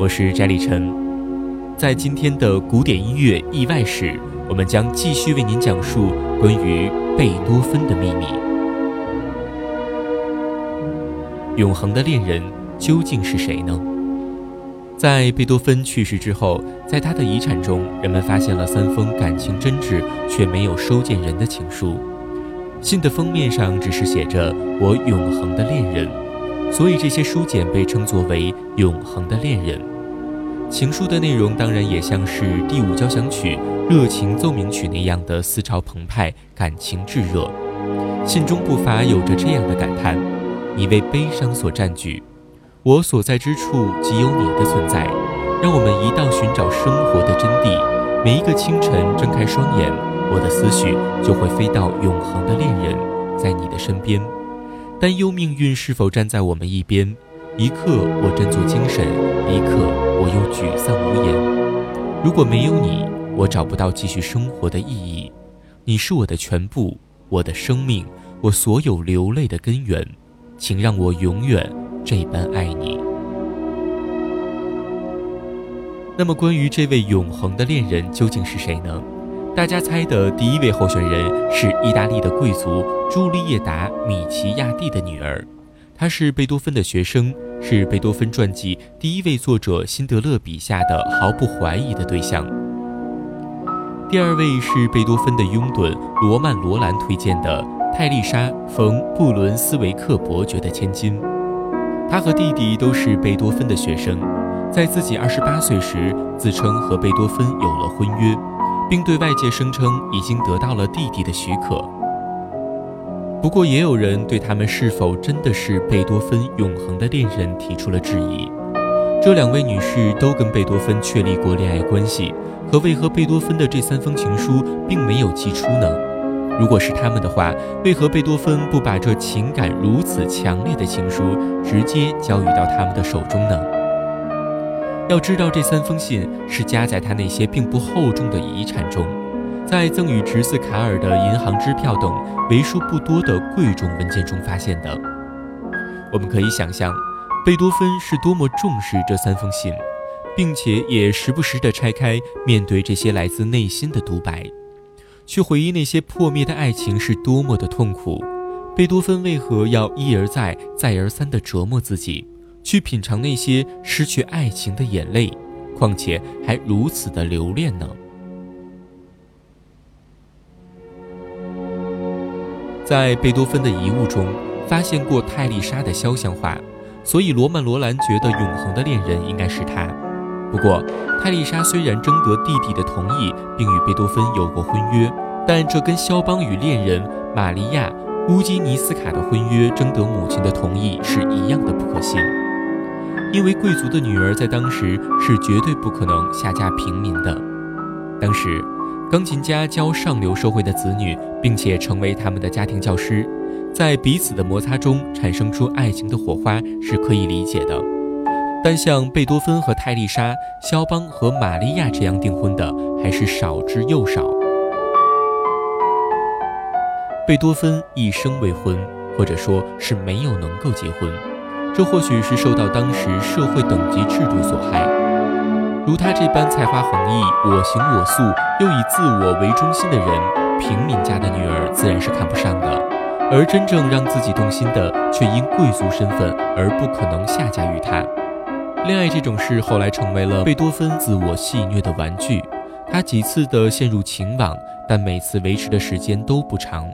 我是翟立晨。在今天的古典音乐意外史，我们将继续为您讲述关于贝多芬的秘密。永恒的恋人究竟是谁呢？在贝多芬去世之后，在他的遗产中，人们发现了三封感情真挚却没有收件人的情书。信的封面上只是写着“我永恒的恋人”。所以这些书简被称作为“永恒的恋人”。情书的内容当然也像是《第五交响曲》《热情奏鸣曲》那样的思潮澎湃、感情炙热。信中不乏有着这样的感叹：“你为悲伤所占据，我所在之处即有你的存在，让我们一道寻找生活的真谛。每一个清晨睁开双眼，我的思绪就会飞到永恒的恋人，在你的身边。”担忧命运是否站在我们一边，一刻我振作精神，一刻我又沮丧无言。如果没有你，我找不到继续生活的意义。你是我的全部，我的生命，我所有流泪的根源。请让我永远这般爱你。那么，关于这位永恒的恋人究竟是谁呢？大家猜的第一位候选人是意大利的贵族朱丽叶达·米奇亚蒂的女儿，她是贝多芬的学生，是贝多芬传记第一位作者辛德勒笔下的毫不怀疑的对象。第二位是贝多芬的拥趸罗曼·罗兰推荐的泰丽莎·冯·布伦斯维克伯爵的千金，他和弟弟都是贝多芬的学生，在自己二十八岁时自称和贝多芬有了婚约。并对外界声称已经得到了弟弟的许可。不过，也有人对他们是否真的是贝多芬永恒的恋人提出了质疑。这两位女士都跟贝多芬确立过恋爱关系，可为何贝多芬的这三封情书并没有寄出呢？如果是他们的话，为何贝多芬不把这情感如此强烈的情书直接交予到他们的手中呢？要知道，这三封信是夹在他那些并不厚重的遗产中，在赠与侄子卡尔的银行支票等为数不多的贵重文件中发现的。我们可以想象，贝多芬是多么重视这三封信，并且也时不时地拆开，面对这些来自内心的独白，去回忆那些破灭的爱情是多么的痛苦。贝多芬为何要一而再、再而三地折磨自己？去品尝那些失去爱情的眼泪，况且还如此的留恋呢？在贝多芬的遗物中发现过泰丽莎的肖像画，所以罗曼·罗兰觉得永恒的恋人应该是他。不过，泰丽莎虽然征得弟弟的同意，并与贝多芬有过婚约，但这跟肖邦与恋人玛利亚·乌基尼斯卡的婚约征得母亲的同意是一样的不可信。因为贵族的女儿在当时是绝对不可能下嫁平民的。当时，钢琴家教上流社会的子女，并且成为他们的家庭教师，在彼此的摩擦中产生出爱情的火花是可以理解的。但像贝多芬和泰丽莎、肖邦和玛利亚这样订婚的，还是少之又少。贝多芬一生未婚，或者说是没有能够结婚。这或许是受到当时社会等级制度所害，如他这般才华横溢、我行我素又以自我为中心的人，平民家的女儿自然是看不上的。而真正让自己动心的，却因贵族身份而不可能下嫁于他。恋爱这种事后来成为了贝多芬自我戏谑的玩具。他几次的陷入情网，但每次维持的时间都不长。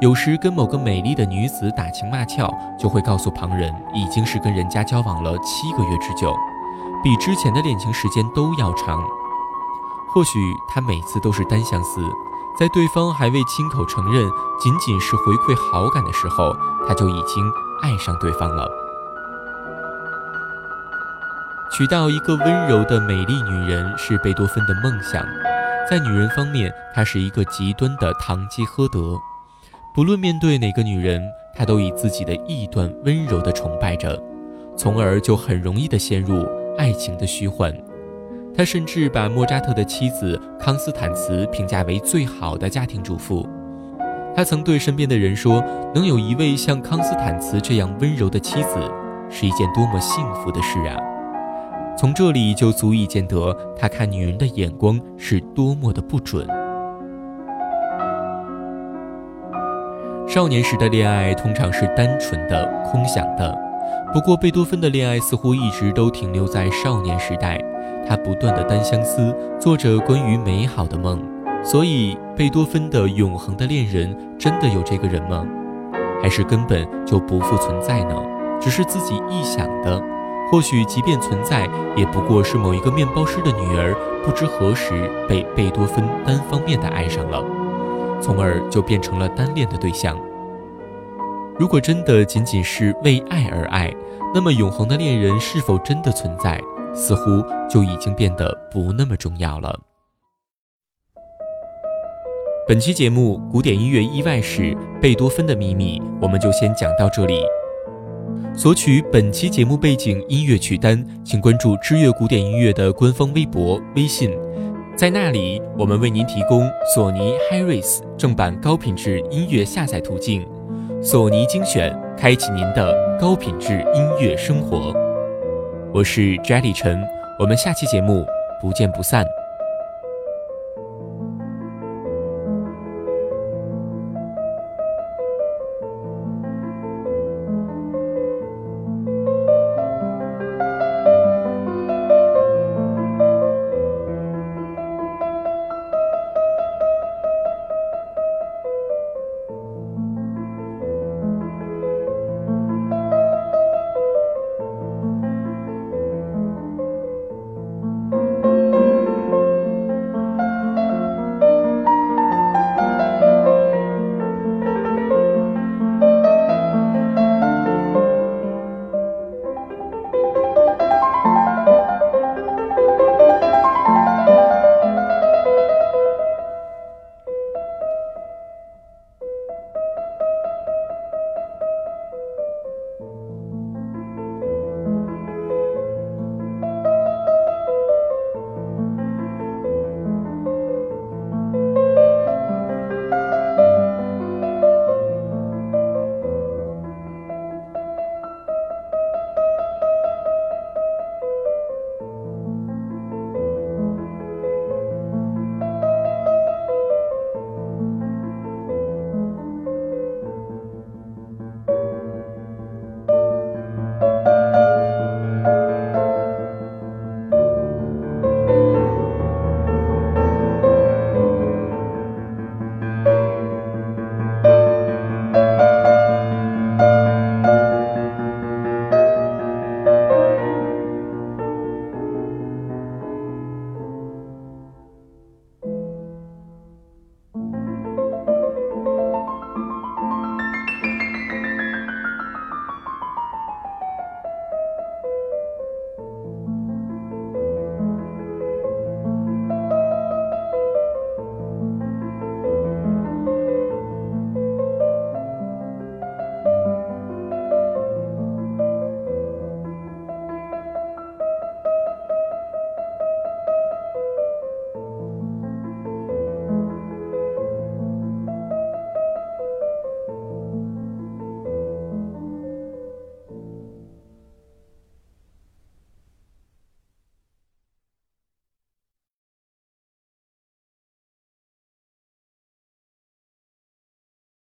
有时跟某个美丽的女子打情骂俏，就会告诉旁人已经是跟人家交往了七个月之久，比之前的恋情时间都要长。或许他每次都是单相思，在对方还未亲口承认，仅仅是回馈好感的时候，他就已经爱上对方了。娶到一个温柔的美丽女人是贝多芬的梦想。在女人方面，他是一个极端的堂吉诃德。不论面对哪个女人，他都以自己的臆断温柔地崇拜着，从而就很容易地陷入爱情的虚幻。他甚至把莫扎特的妻子康斯坦茨评价为最好的家庭主妇。他曾对身边的人说：“能有一位像康斯坦茨这样温柔的妻子，是一件多么幸福的事啊！”从这里就足以见得他看女人的眼光是多么的不准。少年时的恋爱通常是单纯的、空想的，不过贝多芬的恋爱似乎一直都停留在少年时代，他不断的单相思，做着关于美好的梦。所以，贝多芬的永恒的恋人真的有这个人吗？还是根本就不复存在呢？只是自己臆想的。或许，即便存在，也不过是某一个面包师的女儿，不知何时被贝多芬单方面的爱上了，从而就变成了单恋的对象。如果真的仅仅是为爱而爱，那么永恒的恋人是否真的存在，似乎就已经变得不那么重要了。本期节目《古典音乐意外史：贝多芬的秘密》，我们就先讲到这里。索取本期节目背景音乐曲单，请关注知乐古典音乐的官方微博、微信，在那里我们为您提供索尼 HiRes 正版高品质音乐下载途径。索尼精选，开启您的高品质音乐生活。我是 Jelly 陈，我们下期节目不见不散。